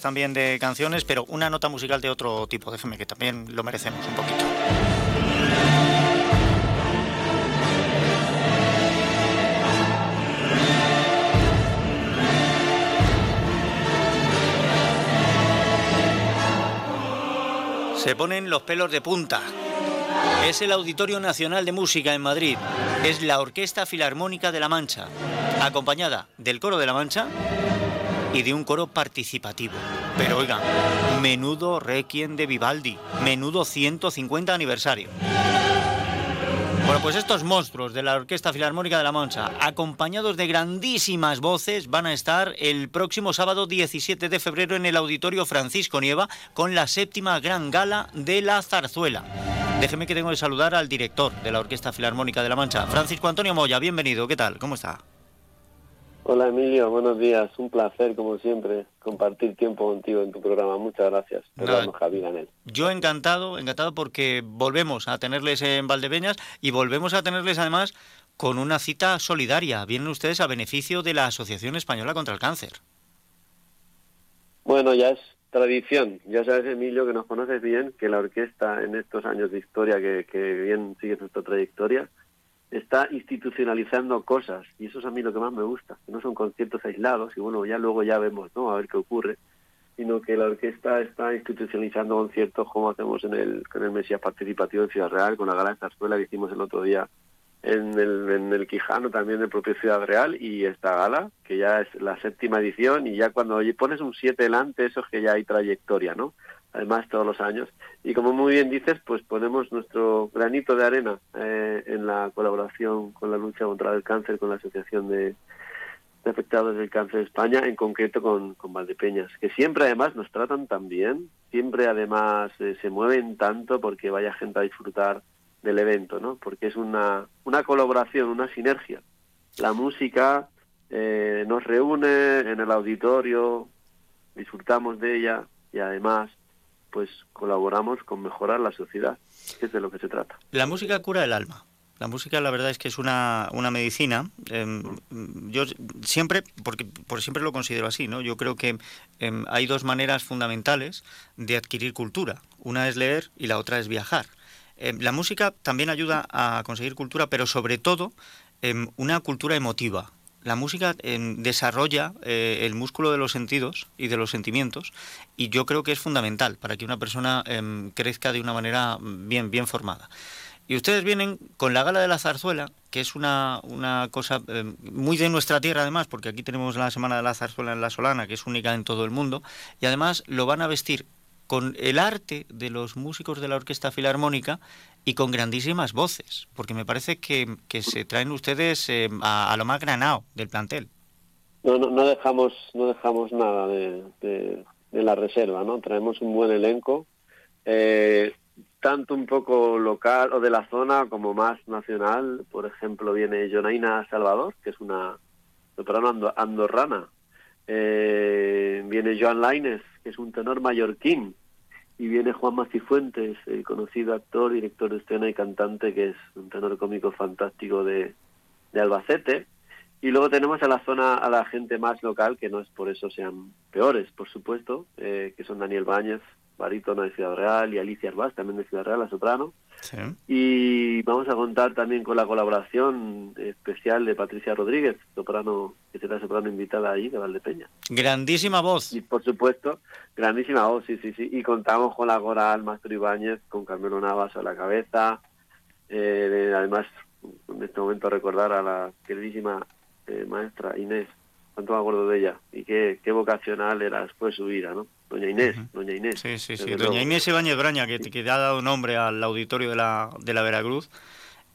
también de canciones, pero una nota musical de otro tipo, déjeme que también lo merecemos un poquito. Se ponen los pelos de punta. Es el Auditorio Nacional de Música en Madrid. Es la Orquesta Filarmónica de La Mancha, acompañada del Coro de La Mancha y de un coro participativo. Pero oigan, menudo requiem de Vivaldi, menudo 150 aniversario. Bueno, pues estos monstruos de la Orquesta Filarmónica de la Mancha, acompañados de grandísimas voces, van a estar el próximo sábado 17 de febrero en el Auditorio Francisco Nieva con la séptima gran gala de la zarzuela. Déjeme que tengo que saludar al director de la Orquesta Filarmónica de la Mancha, Francisco Antonio Moya. Bienvenido, ¿qué tal? ¿Cómo está? Hola Emilio, buenos días. Un placer, como siempre, compartir tiempo contigo en tu programa. Muchas gracias. Yo encantado, encantado porque volvemos a tenerles en Valdepeñas y volvemos a tenerles además con una cita solidaria. Vienen ustedes a beneficio de la Asociación Española contra el Cáncer. Bueno, ya es tradición. Ya sabes, Emilio, que nos conoces bien, que la orquesta en estos años de historia que, que bien sigue nuestra trayectoria, está institucionalizando cosas y eso es a mí lo que más me gusta, que no son conciertos aislados y bueno, ya luego ya vemos, ¿no? A ver qué ocurre, sino que la orquesta está institucionalizando conciertos como hacemos en el con el Mesías Participativo en Ciudad Real, con la gala de zarzuela que hicimos el otro día en el, en el Quijano, también de propio Ciudad Real, y esta gala, que ya es la séptima edición, y ya cuando pones un 7 delante, eso es que ya hay trayectoria, ¿no? Además todos los años. Y como muy bien dices, pues ponemos nuestro granito de arena eh, en la colaboración con la lucha contra el cáncer, con la Asociación de, Afectados del Cáncer de España, en concreto con, con Valdepeñas, que siempre además nos tratan tan bien, siempre además eh, se mueven tanto porque vaya gente a disfrutar del evento, ¿no? Porque es una, una colaboración, una sinergia. La música eh, nos reúne en el auditorio, disfrutamos de ella y además pues colaboramos con mejorar la sociedad, que es de lo que se trata. La música cura el alma. La música, la verdad es que es una, una medicina. Em, yo siempre, porque por siempre lo considero así, ¿no? Yo creo que em, hay dos maneras fundamentales de adquirir cultura. Una es leer y la otra es viajar. Em, la música también ayuda a conseguir cultura, pero sobre todo una cultura emotiva, la música em, desarrolla eh, el músculo de los sentidos y de los sentimientos y yo creo que es fundamental para que una persona em, crezca de una manera bien, bien formada. Y ustedes vienen con la gala de la zarzuela, que es una, una cosa em, muy de nuestra tierra además, porque aquí tenemos la Semana de la Zarzuela en La Solana, que es única en todo el mundo, y además lo van a vestir con el arte de los músicos de la Orquesta Filarmónica y con grandísimas voces, porque me parece que, que se traen ustedes eh, a, lo más granado del plantel. No, no, no dejamos no dejamos nada de, de, la reserva, ¿no? Traemos un buen elenco, eh, tanto un poco local o de la zona como más nacional. Por ejemplo, viene Jonaina Salvador, que es una soprano andorrana. Eh, viene Joan Laines, que es un tenor mallorquín y viene Juan Macifuentes, el conocido actor, director de escena y cantante, que es un tenor cómico fantástico de, de Albacete. Y luego tenemos a la zona, a la gente más local, que no es por eso sean peores, por supuesto, eh, que son Daniel Báñez, barítono de Ciudad Real, y Alicia Arbaz, también de Ciudad Real, la soprano. Y vamos a contar también con la colaboración especial de Patricia Rodríguez, soprano, que será soprano invitada ahí de Valdepeña. Grandísima voz. Y por supuesto, grandísima voz, sí, sí, sí. Y contamos con la coral Mastro Ibáñez, con Carmelo Navas a la cabeza. Eh, además, en este momento recordar a la queridísima eh, maestra Inés, cuánto me acuerdo de ella y qué, qué vocacional era después su vida, ¿no? Doña Inés, Doña Inés. Sí, sí, sí. Doña Inés Ibáñez Braña, que, que ha dado nombre al auditorio de la, de la Veracruz.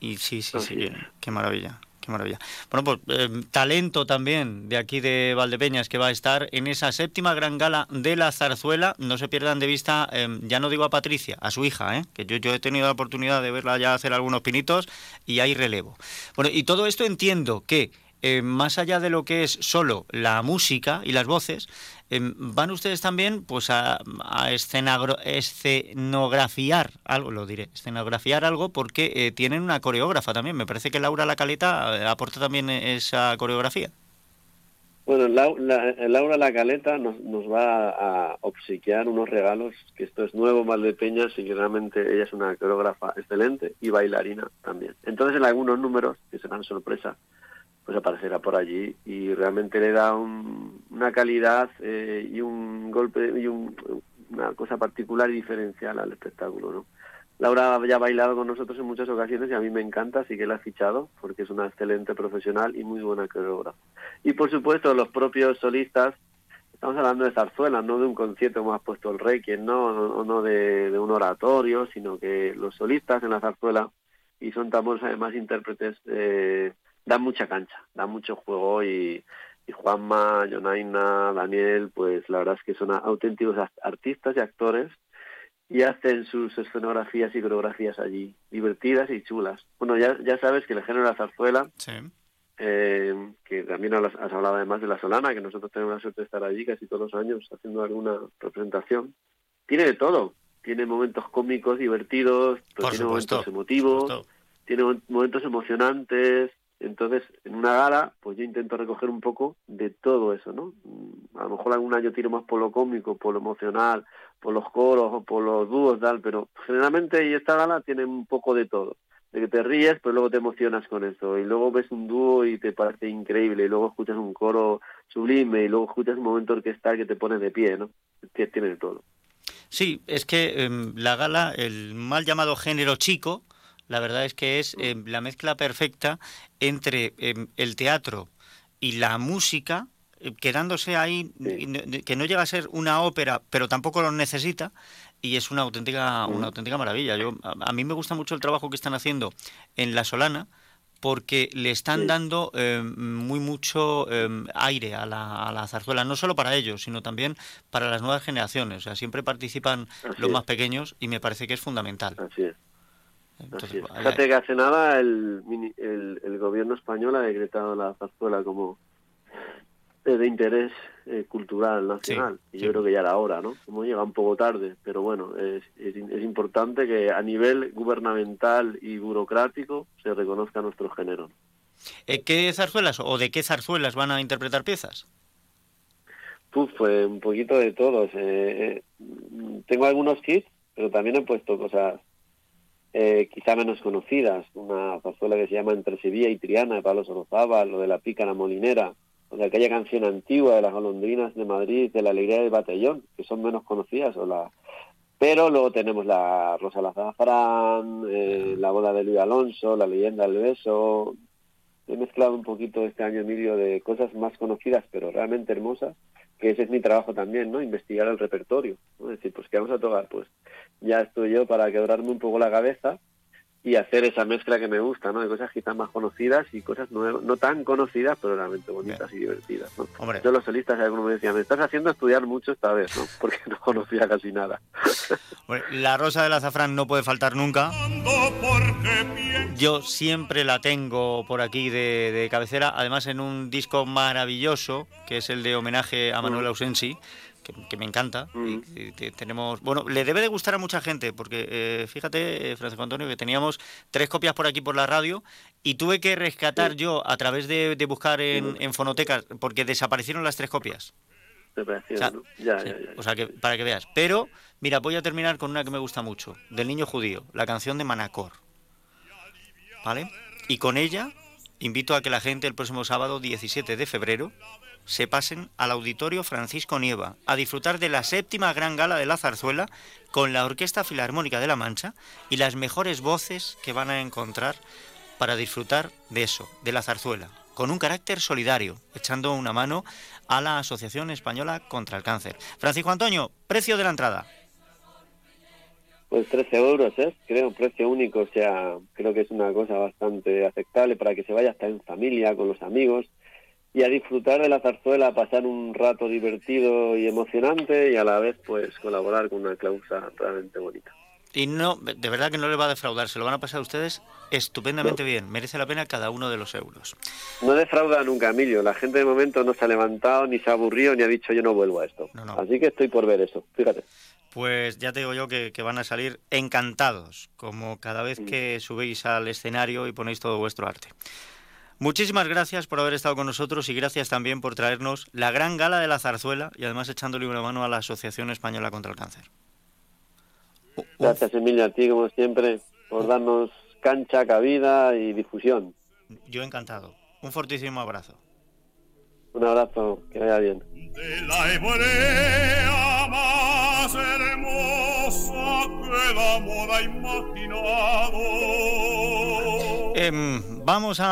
Y sí, sí, sí, qué maravilla. Qué maravilla. Bueno, pues eh, talento también de aquí de Valdepeñas que va a estar en esa séptima gran gala de la zarzuela. No se pierdan de vista, em, ya no digo a Patricia, a su hija, ¿eh? que yo, yo he tenido la oportunidad de verla ya hacer algunos pinitos y hay relevo. Bueno, y todo esto entiendo que eh, más allá de lo que es solo la música y las voces, em, van ustedes también pues a, escenografiar algo, lo diré, escenografiar algo porque eh, tienen una coreógrafa también. Me parece que Laura La Caleta eh, aporta también esa coreografía. Bueno, Laura La Caleta nos, nos va a obsequiar unos regalos, que esto es nuevo, Valdepeñas, y que realmente ella es una coreógrafa excelente y bailarina también. Entonces, en algunos números, que serán sorpresa, pues aparecerá por allí y realmente le da una calidad eh, y un golpe y una cosa particular y diferencial al espectáculo, ¿no? Laura ya ha bailado con nosotros en muchas ocasiones y a mí me encanta, así que la ha fichado porque es una excelente profesional y muy buena coreógrafa. Y por supuesto los propios solistas, estamos hablando de zarzuela, no de un concierto como ha puesto el rey, quien no, o no de, un oratorio, sino que los solistas en la zarzuela, y son también además intérpretes, eh, dan mucha cancha, dan mucho juego y, y Juanma, Jonaina, Daniel, pues la verdad es que son auténticos artistas y actores y hacen sus escenografías y coreografías allí, divertidas y chulas. Bueno, ya, ya sabes que el género de la zarzuela, eh, que también has, hablado además de la Solana, que nosotros tenemos la suerte de estar allí casi todos los años haciendo alguna representación, tiene de todo. Tiene momentos cómicos, divertidos, tiene momentos emotivos, tiene momentos emocionantes, entonces, en una gala, pues yo intento recoger un poco de todo eso, ¿no? Mm, a lo mejor algún año tiro más por lo cómico, por lo emocional, por los coros por los dúos, tal, pero generalmente esta gala tiene un poco de todo. De que te ríes, pero luego te emocionas con eso. Y luego ves un dúo y te parece increíble. Y luego escuchas un coro sublime. Y luego escuchas un momento orquestal que te pone de pie, ¿no? Tiene todo. Sí, es que em, la gala, el mal llamado género chico, la verdad es que es em, la mezcla perfecta entre em, el teatro y la música, eh, quedándose ahí, que no llega a ser una ópera, pero tampoco lo necesita, y es una auténtica, una auténtica maravilla. Yo, a, mí me gusta mucho el trabajo que están haciendo en La Solana, porque le están dando em, muy mucho aire a la, a la, zarzuela, no solo para ellos, sino también para las nuevas generaciones. O sea, siempre participan los más pequeños y me parece que es fundamental. Así es. Fíjate que hace nada el, el, gobierno español ha decretado la zarzuela como de interés eh, cultural nacional. y yo creo que ya era hora, ¿no? Como llega un poco tarde, pero bueno, es, es, importante que a nivel gubernamental y burocrático se reconozca nuestro género. Eh, ¿Qué zarzuelas o de qué zarzuelas van a interpretar piezas? pues un poquito de todos. Eh, tengo algunos kits, pero también he puesto cosas eh, quizá menos conocidas, una zarzuela que se llama Entre Sevilla y Triana de Pablo Sorozaba, lo de la pícara molinera, o sea, aquella canción antigua de las golondrinas de Madrid, de la alegría del batallón, que son menos conocidas, o la pero luego tenemos la Rosa Lazafrán, eh, la boda de Luis Alonso, la leyenda del beso. He mezclado un poquito este año, Emilio, de cosas más conocidas, pero realmente hermosas, que ese es mi trabajo también, ¿no? Investigar el repertorio. Es decir, pues, ¿qué vamos a tocar? Pues ya estoy yo para quebrarme un poco la cabeza y hacer esa mezcla que me gusta, ¿no? De cosas quizás más conocidas y cosas no tan conocidas, pero realmente bonitas y divertidas, ¿no? Yo los solistas, algunos me decían, me estás haciendo estudiar mucho esta vez, ¿no? Porque no conocía casi nada. la rosa del azafrán no puede faltar nunca. Yo siempre la tengo por aquí de, cabecera, además en un disco maravilloso, que es el de homenaje a Manuel mm. Ausensi, que, me encanta. Y, mm. tenemos, bueno, le debe de gustar a mucha gente, porque eh, fíjate, eh, Francisco Antonio, que teníamos tres copias por aquí por la radio y tuve que rescatar yo a través de, buscar en, en, fonotecas, porque desaparecieron las tres copias. O sea, ya, ya, o sea que para que veas. Pero, mira, voy a terminar con una que me gusta mucho, del niño judío, la canción de Manacor. ¿Vale? Y con ella invito a que la gente el próximo sábado 17 de febrero se pasen al Auditorio Francisco Nieva a disfrutar de la séptima gran gala de la zarzuela con la Orquesta Filarmónica de la Mancha y las mejores voces que van a encontrar para disfrutar de eso, de la zarzuela, con un carácter solidario, echando una mano a la Asociación Española contra el Cáncer. Francisco Antonio, precio de la entrada. Pues 13 euros, ¿eh? creo, precio único, o sea, creo que es una cosa bastante aceptable para que se vaya hasta en familia, con los amigos, y a disfrutar de la zarzuela, pasar un rato divertido y emocionante y a la vez pues colaborar con una causa realmente bonita. Y no, de verdad que no le va a defraudar, se lo van a pasar ustedes estupendamente bien, merece la pena cada uno de los euros. No defrauda nunca, Emilio, la gente de momento no se ha levantado, ni se ha aburrido, ni ha dicho yo no vuelvo a esto. Así que estoy por ver eso, fíjate. Pues ya te digo yo que, que van a salir encantados, como cada vez mm. que subéis al escenario y ponéis todo vuestro arte. Muchísimas gracias por haber estado con nosotros y gracias también por traernos la gran gala de la zarzuela y además echándole una mano a la Asociación Española contra el Cáncer. Gracias, Emilia, a ti como siempre por darnos cancha, cabida y difusión. Yo encantado. Un fortísimo abrazo. Un abrazo, que vaya bien. De la hebrea más hermosa que el amor ha imaginado. Em, vamos a